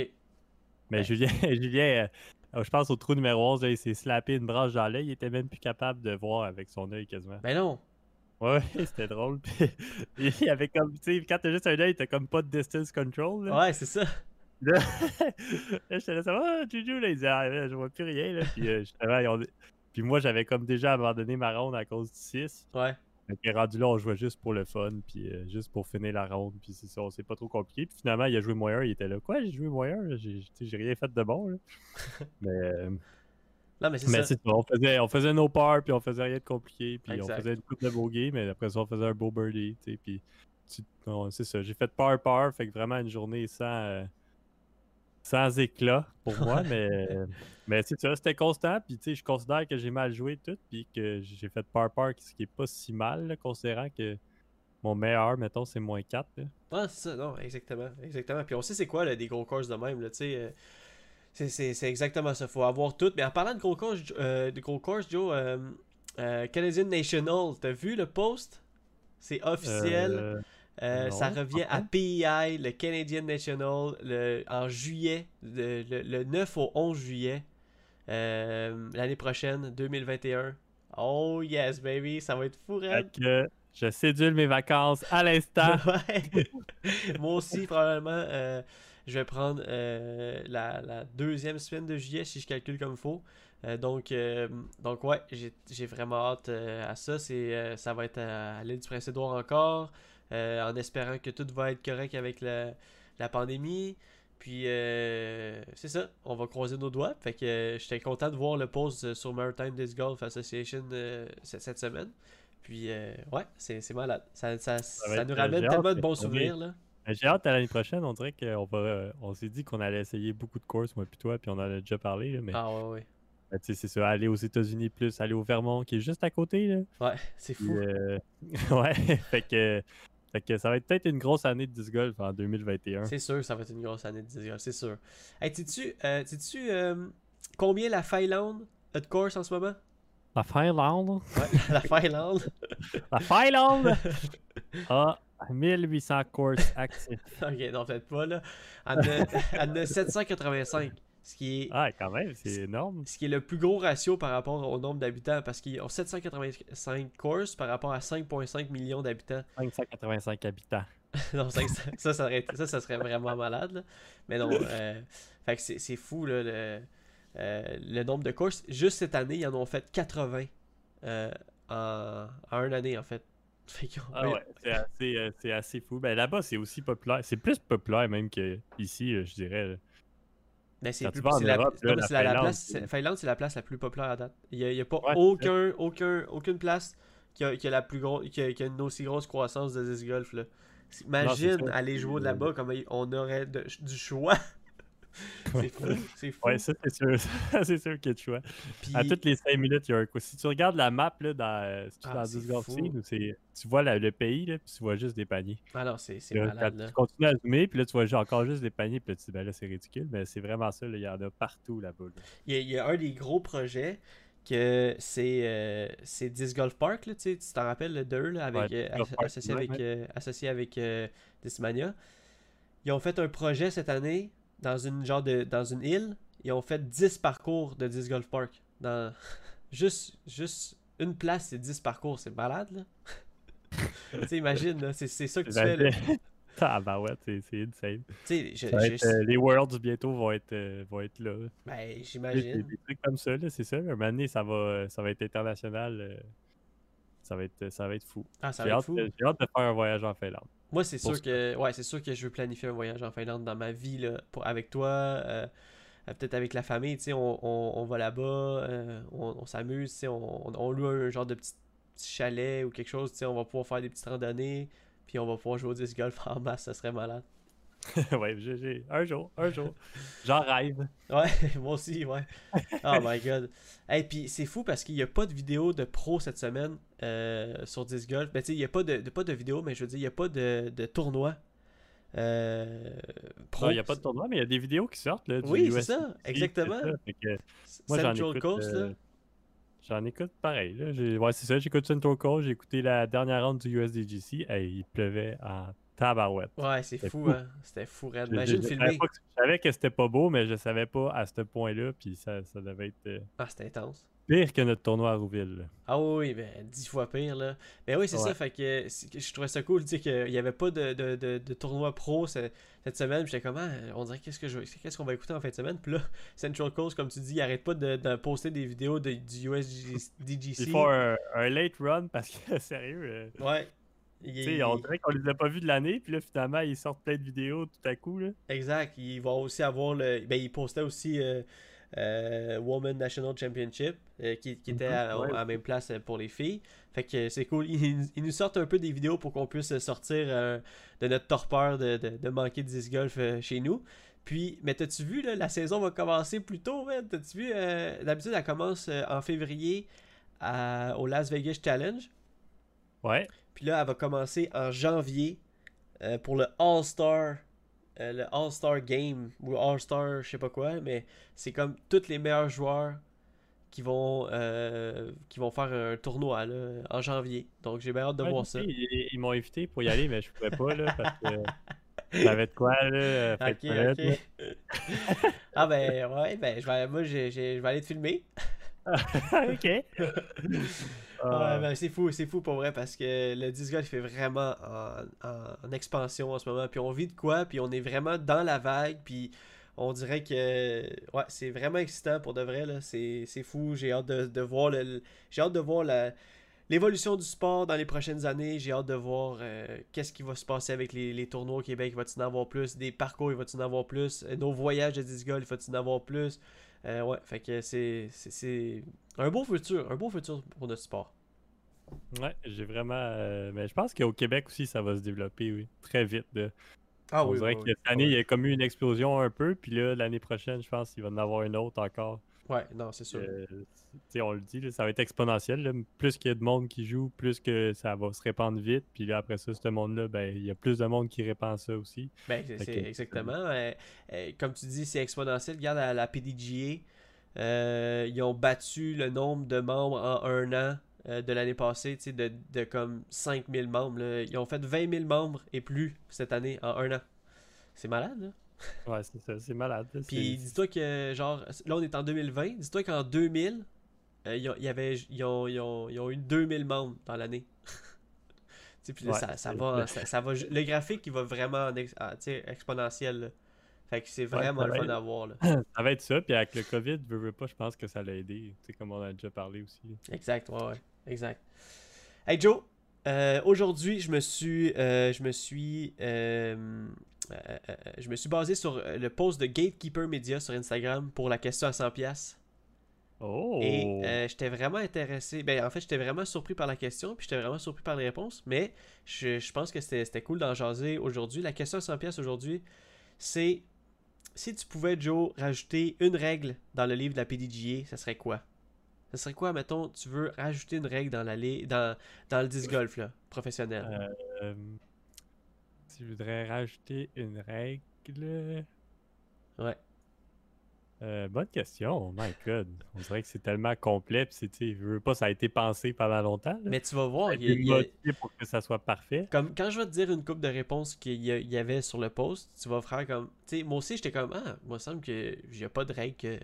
Mais Ouais. Julien, [laughs] Julien euh, je pense au trou numéro 11, là, il s'est slappé une branche dans l'œil. Il était même plus capable de voir avec son œil quasiment. Ben non. Ouais, [laughs] c'était drôle. [laughs] Puis, il avait comme, tu sais, quand t'as juste un œil, t'as comme pas de distance control. Là, Ouais, c'est ça. là, là, j'étais là, ça va, Juju, là, il disait, ah, je vois plus rien. Là. Puis, euh, puis moi, j'avais comme déjà abandonné ma ronde à cause du 6. Ouais. Que rendu là, on jouait juste pour le fun, puis euh, juste pour finir la ronde, puis c'est ça, c'est pas trop compliqué. Puis finalement, il a joué 1, il était là. Quoi, j'ai joué 1? J'ai rien fait de bon. Là. [laughs] mais euh, Non, mais c'est ça. on faisait, on faisait nos parts, puis on faisait rien de compliqué, puis Exact. on faisait une coupe de bogey, mais après ça, on faisait un beau birdie, tu sais, puis c'est ça. J'ai fait par par, fait que vraiment une journée sans, euh, sans éclat pour moi, mais, mais c'était constant, puis tu sais, je considère que j'ai mal joué tout, puis que j'ai fait par par, ce qui est pas si mal, là, considérant que mon meilleur, mettons, c'est moins 4. là. Ah, c'est ça, non, exactement. Exactement. Puis on sait c'est quoi là, des gros courses de même, là, tu sais. euh, c'est exactement ça. Faut avoir tout. Mais en parlant de gros courses, euh, de gros courses, Joe, euh, euh, Canadian National, t'as vu le post? C'est officiel. Euh, ça revient à PEI, le Canadian National, le, en juillet, le, le- le 9 au 11 juillet, euh, l'année prochaine, 2021. Oh yes, baby, ça va être fou, que je sédule mes vacances à l'instant. [laughs] Ouais. Moi aussi, probablement, euh, je vais prendre la, la deuxième semaine de juillet si je calcule comme il faut. Euh, donc, euh, donc, ouais, j'ai vraiment hâte euh, à ça. C'est, ça va être à, à l'île du Prince-Édouard encore, en espérant que tout va être correct avec la, la pandémie. Puis, euh, c'est ça, on va croiser nos doigts. Fait que euh, j'étais content de voir le post euh, sur Maritime Disc Golf Association euh, cette, semaine. Puis, euh, ouais, c'est c'est malade. Ça, ça, ça nous euh, ramène hâte, tellement de bons souvenirs, là. J'ai hâte à l'année prochaine. On dirait qu'on va, euh, on s'est dit qu'on allait essayer beaucoup de courses, moi puis toi, puis on en a déjà parlé. là, mais Ah, ouais, ouais. ben, c'est ça, aller aux États-Unis plus, aller au Vermont qui est juste à côté. Là. Ouais, c'est fou. euh, [laughs] ouais, fait que, fait que ça va être peut-être une grosse année de disc golf en 2021. C'est sûr, ça va être une grosse année de disc golf, c'est sûr. Hey, sais-tu euh, sais-tu, euh, combien la Finlande a de course en ce moment? La Finlande, Ouais, [laughs] la Finlande. [laughs] la Finlande? [laughs] A 1800 courses actives. ok, non, peut-être pas, là. Elle en a 785, ce qui est... Ah, quand même, c'est énorme. Ce qui est le plus gros ratio par rapport au nombre d'habitants, parce qu'ils ont 785 courses par rapport à 5,5 millions d'habitants. 585 habitants. [laughs] non, ça, ça, ça, serait vraiment malade. là. Mais non, euh, fait que c'est fou là, le, euh, le nombre de courses. Juste cette année, ils en ont fait 80 euh, en, en une année en fait. [laughs] Ah ouais, c'est assez, euh, c'est assez fou. Ben là-bas, c'est aussi populaire. C'est plus populaire même qu'ici, je dirais. Là. Mais c'est plus- en c'est la, Europe, là, Finlande, place, Finlande, c'est la place la plus populaire à date. Il n'y a, pas Ouais, aucun, aucun, aucune place qui a, qui a la plus grosse, qui a, qui a une aussi grosse croissance de disc golf. Là. Imagine aller jouer de là-bas, comme on aurait de- du choix. [laughs] c'est fou, c'est fou. Ouais, ça, c'est sûr. [laughs] c'est sûr qu'il y a de choix. Puis- À toutes les 5 minutes, il y a un coup. Si tu regardes la map là, dans, euh, Ah, dans tu vois la- le pays, là, puis tu vois juste des paniers. Ah non, c'est malade. Là. tu continues à zoomer, puis là, tu vois encore juste des paniers, puis là, tu dis, ben là, c'est ridicule, mais c'est vraiment ça, là, il y en a partout là-bas. là. Il y, a, il y a un des gros projets que c'est euh, c'est Disc Golf Park, là, tu t'en rappelles le 2 là, avec, Ouais, euh, associé, avec, euh, associé avec Discmania. Ils ont fait un projet cette année dans une genre de dans une île. Ils ont fait 10 parcours de Disc Golf Park. Dans [laughs] juste, juste une place, c'est 10 parcours, c'est malade là. [laughs] tu sais, imagine, là, c'est c'est ça que tu fais. là. Ah, bah ouais, c'est c'est insane. sais, je- je- euh, les Worlds bientôt vont être, euh, vont être là. ben, j'imagine. des trucs comme ça, là, c'est ça. Un moment donné, ça va, ça va être international. euh, ça, va être, ça va être fou. Ah, ça J'ai va être hâte, fou. j'ai hâte de faire un voyage en Finlande. Moi, c'est sûr que ouais, c'est sûr que je veux planifier un voyage en Finlande dans ma vie là, pour, avec toi, euh, euh, peut-être avec la famille, tu sais, on, on, on va là-bas, euh, on, on s'amuse, tu sais, on, on- on loue un genre de petit, petit chalet ou quelque chose, tu sais, on va pouvoir faire des petites randonnées, puis on va pouvoir jouer au disc golf [laughs] en masse, ça serait malade. [laughs] ouais, j'ai- un jour, un jour. J'en rêve. [laughs] Ouais, moi aussi, ouais. Oh my god. Et puis c'est fou parce qu'il n'y a pas de vidéo de pro cette semaine euh, sur Disc Golf. Ben, tu sais, il n'y a pas de, de- pas de vidéo, mais je veux dire, il n'y a pas de, de tournoi euh, pro. Non, Il n'y a pas de tournoi, mais il y a des vidéos qui sortent. Là, du Oui, c'est ça, exactement. ça. Que moi, j'en Central écoute, Coast, euh, là. J'en écoute pareil. Là. Ouais, c'est ça. J'écoute Central Coast. J'ai écouté la dernière ronde du USDGC. Il pleuvait en tabarouette. Ouais, c'est fou, fou. hein. C'était fou. Je- Imagine filmer. savais pas que- Je savais que c'était pas beau, mais je savais pas à ce point-là. Puis ça, ça devait être euh, Ah, c'était intense. pire que notre tournoi à Rouville. là. Ah oui, ben, dix fois pire, là. Ben oui, c'est Ouais. ça, fait que je trouvais ça cool, tu sais, qu'il n'y avait pas de, de, de, de tournoi pro ce- cette semaine, puis j'étais comme, ah, on dirait, qu'est-ce qu'on va écouter en fin de semaine, puis là, [laughs] Central Coast, comme tu dis, il arrête pas de, poster des vidéos de, du USDGC. Il faut un, un late run parce que, [laughs] sérieux, euh, Ouais. Il- on dirait qu'on les a pas vus de l'année. Puis là, finalement, ils sortent plein de vidéos tout à coup. Là. Exact. Il va aussi avoir le. Ben, il postait aussi euh, euh, Women National Championship, euh, qui, qui était Mhm, à, ouais. à la même place pour les filles. Fait que c'est cool. Ils, ils nous sortent un peu des vidéos pour qu'on puisse sortir euh, de notre torpeur de, de, de manquer de disc golf chez nous. Puis, mais t'as-tu vu, là, la saison va commencer plus tôt, man? T'as-tu vu? D'habitude, elle commence en février à- au Las Vegas Challenge? Ouais. Puis là, elle va commencer en janvier euh, pour le All-Star. euh, le All-Star Game ou All-Star, je sais pas quoi, mais c'est comme tous les meilleurs joueurs qui vont euh, qui vont faire un tournoi là, en janvier. Donc j'ai bien hâte de Ouais, voir ça. Ils, ils m'ont invité pour y aller, mais je pouvais pas là, parce que [laughs] j'avais de quoi là. Ok, ok. [laughs] ah ben ouais, ben je vais, moi je vais aller te filmer. [laughs] ok. Ah, Ouais, ben, c'est fou, c'est fou pour vrai parce que le disc golf est vraiment en, en- en expansion en ce moment. Puis on vit de quoi, puis on est vraiment dans la vague, puis on dirait que ouais, c'est vraiment excitant pour de vrai là. C'est, c'est fou. J'ai hâte de, de voir le, j'ai hâte de voir la, l'évolution du sport dans les prochaines années. J'ai hâte de voir euh, qu'est-ce qui va se passer avec les, les tournois au Québec. Il va-t-il en avoir plus Des parcours, il va-t-il en avoir plus Euh, Nos voyages de disc golf, il va-t-il en avoir plus Euh, Ouais, fait que c'est, c'est, c'est un beau futur, un beau futur pour notre sport. Ouais, j'ai vraiment. euh, mais je pense qu'au Québec aussi, ça va se développer, oui. Très vite. là. Ah On dirait que cette année, il y a comme eu une explosion un peu, puis là, l'année prochaine, je pense qu'il va en avoir une autre encore. Ouais, non, c'est sûr. Euh, on le dit, là, ça va être exponentiel. là. Plus qu'il y a de monde qui joue, plus que ça va se répandre vite. Puis là, après ça, ce monde-là, ben, il y a plus de monde qui répand ça aussi. Ben, c'est que- exactement. euh, euh, comme tu dis, c'est exponentiel. Regarde à la PDGA. ils ont battu le nombre de membres en un an de l'année passée, tu sais, de, de comme 5000 membres. là. Ils ont fait 20 000 membres et plus cette année en un an. C'est malade, là. Ouais, c'est ça, c'est malade. Puis dis-toi que, genre, là on est en 2020. Dis-toi qu'en 2000, euh, ils, ont, il y avait, ils, ont, ils, ont, ils ont eu 2000 membres dans l'année. [laughs] Puis là, Ouais, ça, ça va, ça, ça va, le graphique, il va vraiment en ex- ah, exponentiel. là. Fait que c'est vraiment le fun être- à voir. Là. [coughs] Ça va être ça, puis avec le COVID, veux, veux pas, je pense que ça l'a aidé, tu sais, comme on a déjà parlé aussi. Exact, ouais, ouais, exact. Hey Joe, euh, aujourd'hui, je me suis, euh, je me suis, euh, euh, euh, je me suis basé sur euh, le post de Gatekeeper Media sur Instagram pour la question à 100 pièces. Oh! Et euh, j'étais vraiment intéressé. Ben, en fait, j'étais vraiment surpris par la question, puis j'étais vraiment surpris par les réponses. Mais je, je pense que c'était cool d'en jaser aujourd'hui. La question à 100 pièces aujourd'hui, c'est si tu pouvais, Joe, rajouter une règle dans le livre de la PDGA, ça serait quoi? Ça serait quoi, mettons, tu veux rajouter une règle dans, la dans, dans le disc golf là, professionnel? Euh, je voudrais rajouter une règle? Ouais. Euh, bonne question, oh my god. On dirait que c'est tellement complet, puis c'est, tu je veux pas, ça a été pensé pendant longtemps. là. Mais tu vas voir, il y a- il y a- pour que ça soit parfait. Comme quand je vais te dire une coupe de réponses qu'il y, avait sur le post, tu vas faire comme. Tu sais, moi aussi, j'étais comme Ah, moi, il me semble que a pas de règle que,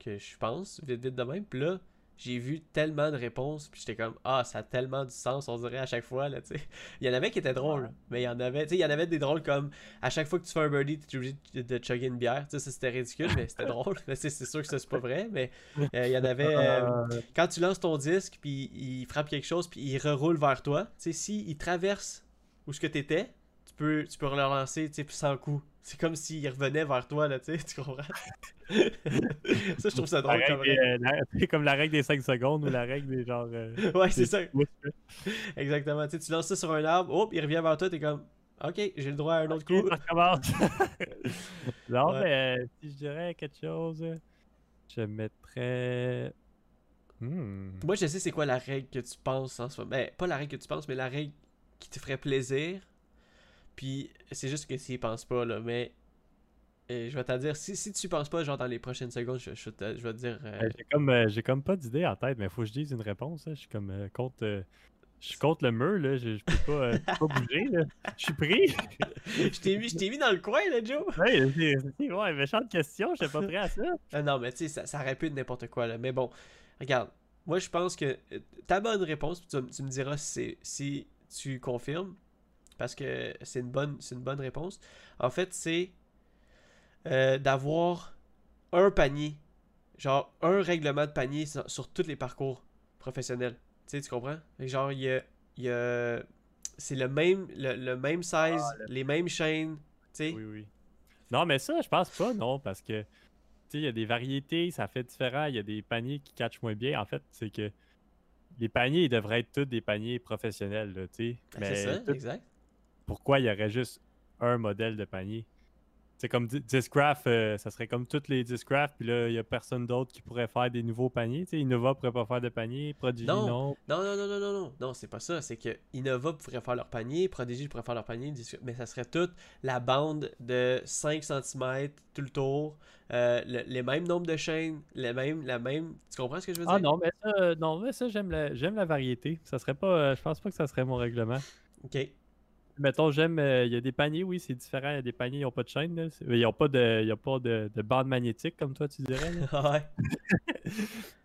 que je pense, vite, vite de même. Puis là, j'ai vu tellement de réponses, puis j'étais comme Ah, ça a tellement du sens, on dirait à chaque fois, là, tu sais. [laughs] Il y en avait qui étaient drôles, mais il y en avait, tu sais, il y en avait des drôles comme À chaque fois que tu fais un birdie, tu es obligé de, chugger une bière. Tu sais, c'était ridicule, mais c'était drôle. [laughs] C'est sûr que ça, c'est pas vrai, mais euh, il y en avait. euh, [laughs] quand tu lances ton disque, puis il frappe quelque chose, puis il reroule vers toi, tu sais, si il traverse où ce que t'étais, tu peux, tu peux le relancer, tu sais, sans coup. C'est comme s'il revenait vers toi, là, tu sais, [laughs] tu comprends? [laughs] ça, je trouve ça drôle comme euh, [laughs] c'est comme la règle des 5 secondes ou la règle des genre. euh, Ouais, c'est ça, exactement. Tu sais, tu lances ça sur un arbre, hop, il revient vers toi, t'es comme, ok, j'ai le droit à un autre coup. Non, Ouais. mais euh, si je dirais quelque chose, je mettrais. Hmm. Moi, je sais c'est quoi la règle que tu penses en ce moment. Ben, pas la règle que tu penses, mais la règle qui te ferait plaisir. Puis, c'est juste que s'il pense pas, là, mais euh, je vais te dire, si, si tu penses pas, genre dans les prochaines secondes, je, je, te- je vais te dire. euh, Euh, J'ai comme, euh, j'ai comme pas d'idée en tête, mais faut que je dise une réponse. là. Je suis comme contre. je suis contre le mur, là. Je, je peux pas, je peux pas bouger, là. Je suis pris. [laughs] je t'ai mis, je mis dans le coin, là, Joe. ouais, c'est, ouais, méchante question, j'étais pas prêt à ça. Ah non, mais tu sais, ça, ça aurait pu être n'importe quoi, là. Mais bon, regarde, moi, je pense que ta bonne réponse, puis tu, tu me diras si, si tu confirmes, parce que c'est une bonne, c'est une bonne réponse. En fait, c'est euh, d'avoir un panier, genre un règlement de panier sur, sur tous les parcours professionnels. Tu sais, tu comprends? Genre, il y a, y a- c'est le même, le, le même size, le- les mêmes chaînes, tu sais. Oui, oui. Non, mais ça, je pense pas, non, parce que, tu sais, il y a des variétés, ça fait différent. Il y a des paniers qui catchent moins bien. En fait, c'est que les paniers, ils devraient être tous des paniers professionnels, tu sais. Ben, Mais c'est ça, tout- exact. Pourquoi il y aurait juste un modèle de panier? C'est comme Di- Discraft, euh, ça serait comme tous les Discraft, puis là, il y a personne d'autre qui pourrait faire des nouveaux paniers. Tu sais, Innova pourrait pas faire de panier, Prodigy Non. non. Non, non, non, non, non, non, non, c'est pas ça. C'est que Innova pourrait faire leur panier, Prodigy pourrait faire leur panier, mais ça serait toute la bande de 5 cm tout le tour, euh, le, les mêmes nombres de chaînes, les mêmes, la même. Tu comprends ce que je veux dire? Ah non, mais ça, euh, non, mais ça j'aime la, j'aime la variété. Ça serait pas, euh, je pense pas que ça serait mon règlement. Ok. Mettons, j'aime, euh, il y a des paniers, oui, c'est différent. Il y a des paniers, ils n'ont pas de chaîne. là. Ils n'ont pas, de, ils ont pas de, de bande magnétique, comme toi, tu dirais. là. [laughs] ouais. [laughs]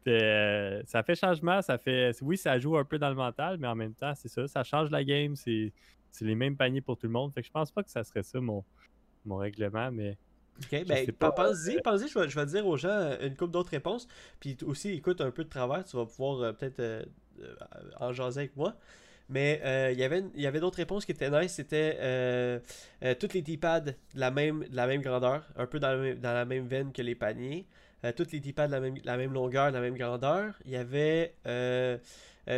Puis, euh, ça fait changement, ça fait. Oui, ça joue un peu dans le mental, mais en même temps, c'est ça. Ça change la game, c'est c'est les mêmes paniers pour tout le monde. Fait que je pense pas que ça serait ça mon, mon règlement, mais. Ok, ben pas, pense-y, je vais, je vais dire aux gens euh, une couple d'autres réponses. Puis aussi, écoute un peu de travers, tu vas pouvoir euh, peut-être euh, euh, en jaser avec moi. Mais euh, il y avait, il y avait d'autres réponses qui étaient nice. C'était euh, euh, toutes les T-pads de la même, de la même grandeur, un peu dans la même, dans la même veine que les paniers. Euh, toutes les T-pads de la même, la même longueur, de la même grandeur. Il y avait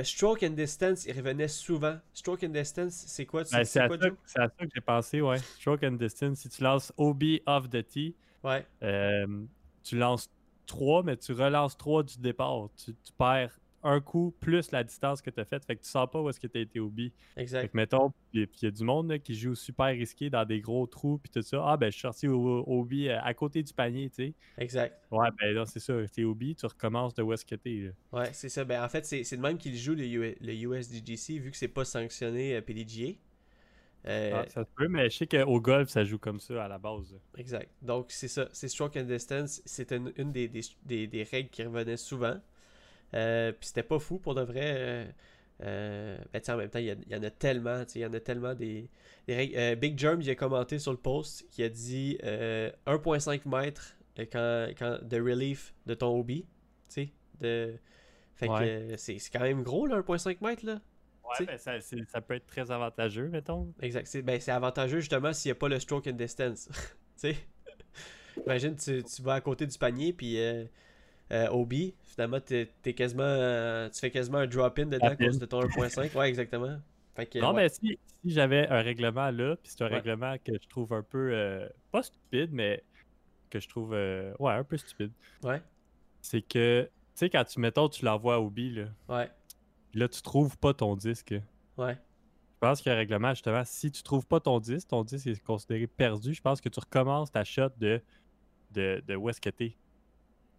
Stroke and Distance, il revenait souvent. Stroke and Distance, c'est quoi, Ben, c'est à, quoi, ça- à que j'ai pensé, ouais. Stroke and distance. Si tu lances OB off the tee, Ouais, tu lances 3, mais tu relances 3 du départ. Tu, tu perds un coup plus la distance que tu as faite. Fait que tu sens pas où est-ce que tu as été OB. Fait exact. que mettons, puis il y a du monde là, qui joue super risqué dans des gros trous puis tout ça. Ah ben je suis sorti au, au OB euh, à côté du panier, tu sais. Exact. Ouais, ben là, c'est ça, t'es OB, tu recommences de où est-ce que t'es. là. Ouais, c'est ça. Ben, en fait, c'est c'est de même qu'il joue le, le USDGC, vu que c'est pas sanctionné euh, PDGA. Euh, Ah, ça se peut, mais je sais qu'au golf, ça joue comme ça à la base. Exact. Donc, c'est ça. C'est stroke and distance. C'était une, une des, des, des- des règles qui revenait souvent. Euh, Puis c'était pas fou pour de vrai. euh, Euh, ben, en même temps, il y, en a tellement, il y en a tellement des, règles. Euh, Big Germ, il a commenté sur le post, qui a dit 1.5 mètres quand, quand, de relief de ton hobby, de... Fait que c'est quand même gros, là, 1.5 mètres, là. Ouais, ben ça, ça, peut être très avantageux, mettons. Exact. C'est ben, avantageux, justement, s'il n'y a pas le stroke in distance. [laughs] [laughs] Imagine, tu, tu, vas à côté du panier, puis euh, euh Obi, finalement, t'es, es quasiment, euh, tu fais quasiment un drop-in dedans à cause de ton 1.5. Ouais, exactement. non, mais si, si j'avais un règlement là, puis c'est un règlement que je trouve un peu, euh, pas stupide, mais que je trouve, ouais, un peu stupide. Ouais. C'est que, tu sais, quand tu, mettons, tu l'envoies à Obi, là. Ouais. Là, tu trouves pas ton disque. Ouais. Je pense qu'il y a un règlement, justement, si tu trouves pas ton disque, ton disque est considéré perdu, je pense que tu recommences ta shot de de, de où est-ce que t'es.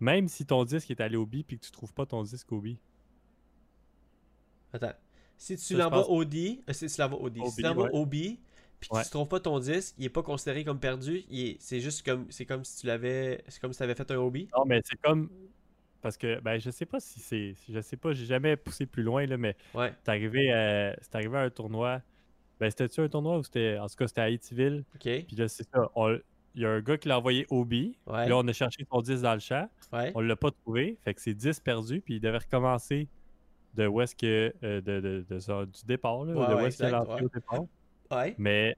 Même si ton disque est allé au B puis que tu trouves pas ton disque au B. Attends. Si tu l'envoies au D, euh, si tu l'envoies au D, si tu l'envoies au B, puis que tu trouves pas ton disque, il est pas considéré comme perdu. C'est juste comme c'est comme si tu l'avais, c'est comme si tu avais fait un hobby. Non, mais c'est comme parce que ben je sais pas si c'est, je sais pas, j'ai jamais poussé plus loin là, mais ouais. c'est arrivé, à, c'est arrivé à un tournoi. Ben c'était-tu un tournoi ou c'était, en tout cas c'était à Haïtiville? Ok. Puis là c'est ça, il y a un gars qui l'a envoyé B. Là, on a cherché son 10 dans le chat. Ouais. On l'a pas trouvé. Fait que c'est 10 perdu. Puis il devait recommencer de où est-ce que. Euh, de, de, de, du départ. Là, de où est-ce qu'il est au départ. Ouais. Mais.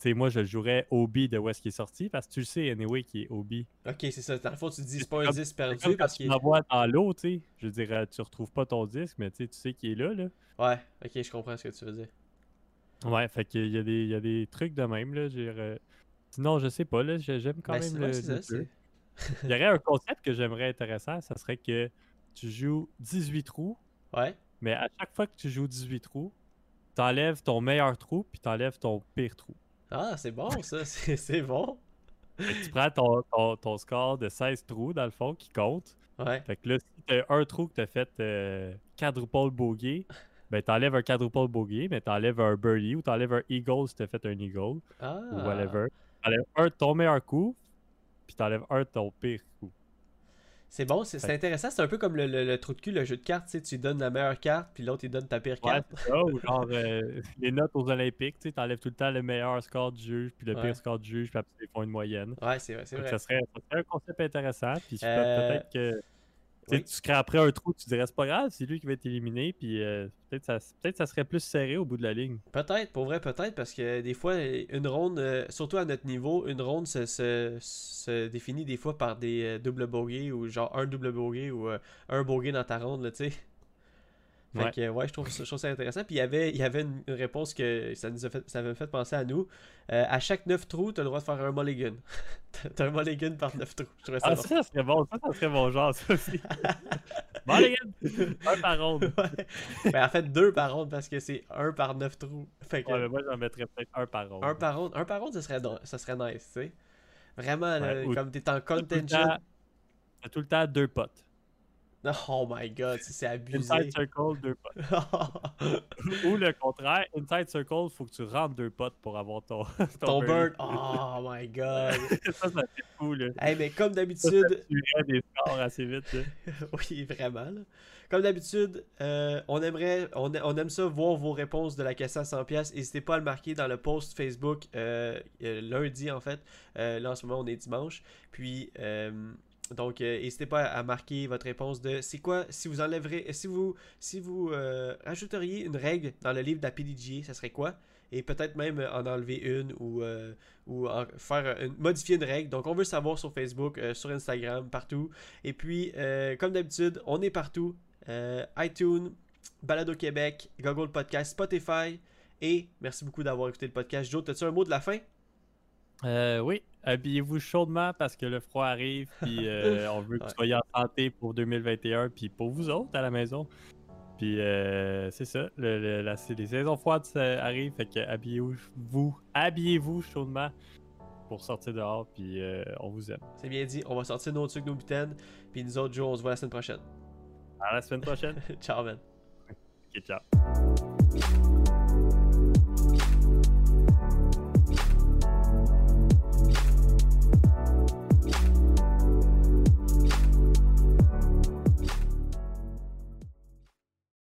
Tu sais, moi, je jouerais B de où est-ce qu'il est sorti parce que tu le sais, anyway, qui est B. Ok, c'est ça. Dans le fond, tu dis c'est pas un 10 perdu parce qu'il. Tu l'envoies dans l'eau, tu sais. Je veux dire, tu retrouves pas ton disque, mais tu sais qu'il est là, là. Ouais, ok, je comprends ce que tu veux dire. Ouais, fait qu'il y, a des, il y a des trucs de même, là. J'ai. Sinon, je sais pas, là, j'aime quand ben, même le, jeu. [laughs] Il y aurait un concept que j'aimerais intéressant, ça serait que tu joues 18 trous. Ouais. Mais à chaque fois que tu joues 18 trous, t'enlèves ton meilleur trou puis t'enlèves ton pire trou. Ah, c'est bon ça, [laughs] c'est bon. tu prends ton, ton, score de 16 trous dans le fond qui compte. Ouais. Fait que là, si t'as un trou que t'as fait euh, quadruple bogey, ben t'enlèves un quadruple bogey, mais t'enlèves un birdie ou t'enlèves un eagle si t'as fait un eagle. Ah. Ou whatever t'enlèves un de ton meilleur coup, puis t'enlèves un de ton pire coup. C'est bon, c'est intéressant. C'est un peu comme le, trou de cul, le jeu de cartes. Tu, sais, tu donnes la meilleure carte, puis l'autre, il donne ta pire carte. Ça, ou genre [laughs] euh, les notes aux Olympiques. Tu enlèves tout le temps le meilleur score du juge, puis le pire score du juge, puis après, ils font une moyenne. Ouais, c'est vrai. vrai. Ça, serait, ça serait, un concept intéressant. Puis euh, peut-être que tu Tu après un trou, tu dirais c'est pas grave, c'est lui qui va être éliminé, puis euh, peut-être ça, peut ça serait plus serré au bout de la ligne. Peut-être, pour vrai, peut-être, parce que des fois, une ronde, euh, surtout à notre niveau, une ronde se, se, définit des fois par des euh, doubles bogeys ou genre un double bogey ou un bogey dans ta ronde, tu sais. Fait ouais. que, ouais, je trouve, je trouve, ça intéressant. Puis il y avait, il y avait une, réponse que ça nous a fait, ça m'a fait penser à nous. Euh, à chaque 9 trous, tu as le droit de faire un mulligan. [laughs] t'as un mulligan par 9 trous. Je ça ah, ça, ça serait bon. Ça, ça serait bon genre, ça aussi. [laughs] mulligan! Un par ronde. Ouais. Ben, en fait, deux par ronde parce que c'est un par 9 trous. Fait que... ouais, mais moi, j'en mettrais peut-être un par ronde. Un par ronde. Un par ronde, ça serait, ça serait nice, tu sais. Vraiment, là, comme t'es en contention. T'as tout le temps deux potes. Oh my god, c'est abusé. Inside Circle, deux potes. [laughs] Ou le contraire, Inside Circle, faut que tu rentres deux potes pour avoir ton. [laughs] Ton, bird. [laughs] Oh my god. ça, ça fait fou, là. Hey, mais comme d'habitude. Tu des scores assez vite, là. oui, vraiment, là. Comme d'habitude, euh, on aimerait, on, on, aime ça voir vos réponses de la question à 100$. N'hésitez pas à le marquer dans le post Facebook euh, euh, lundi, en fait. là, en ce moment, on est dimanche. Puis, donc, euh, n'hésitez pas à marquer votre réponse de c'est quoi si vous enlèverez, si vous, si vous euh, rajouteriez une règle dans le livre de la ça serait quoi? Et peut-être même en enlever une ou, euh, ou faire modifier une règle. Donc, on veut savoir sur Facebook, sur Instagram, partout. Et puis, comme d'habitude, on est partout iTunes, Balado Québec, Google Podcast, Spotify. Et merci beaucoup d'avoir écouté le podcast. Joe, as-tu un mot de la fin? Euh, oui, habillez-vous chaudement parce que le froid arrive, puis [laughs] euh, on veut que vous soyez en santé pour 2021, puis pour vous autres à la maison. Puis euh, c'est ça, le, les saisons froides arrivent, fait que habillez-vous, habillez-vous chaudement pour sortir dehors, puis on vous aime. C'est bien dit, on va sortir nos trucs, nos bitaines, puis nous autres jours, on se voit la semaine prochaine. À la semaine prochaine. [laughs] ciao, man. ok, ciao.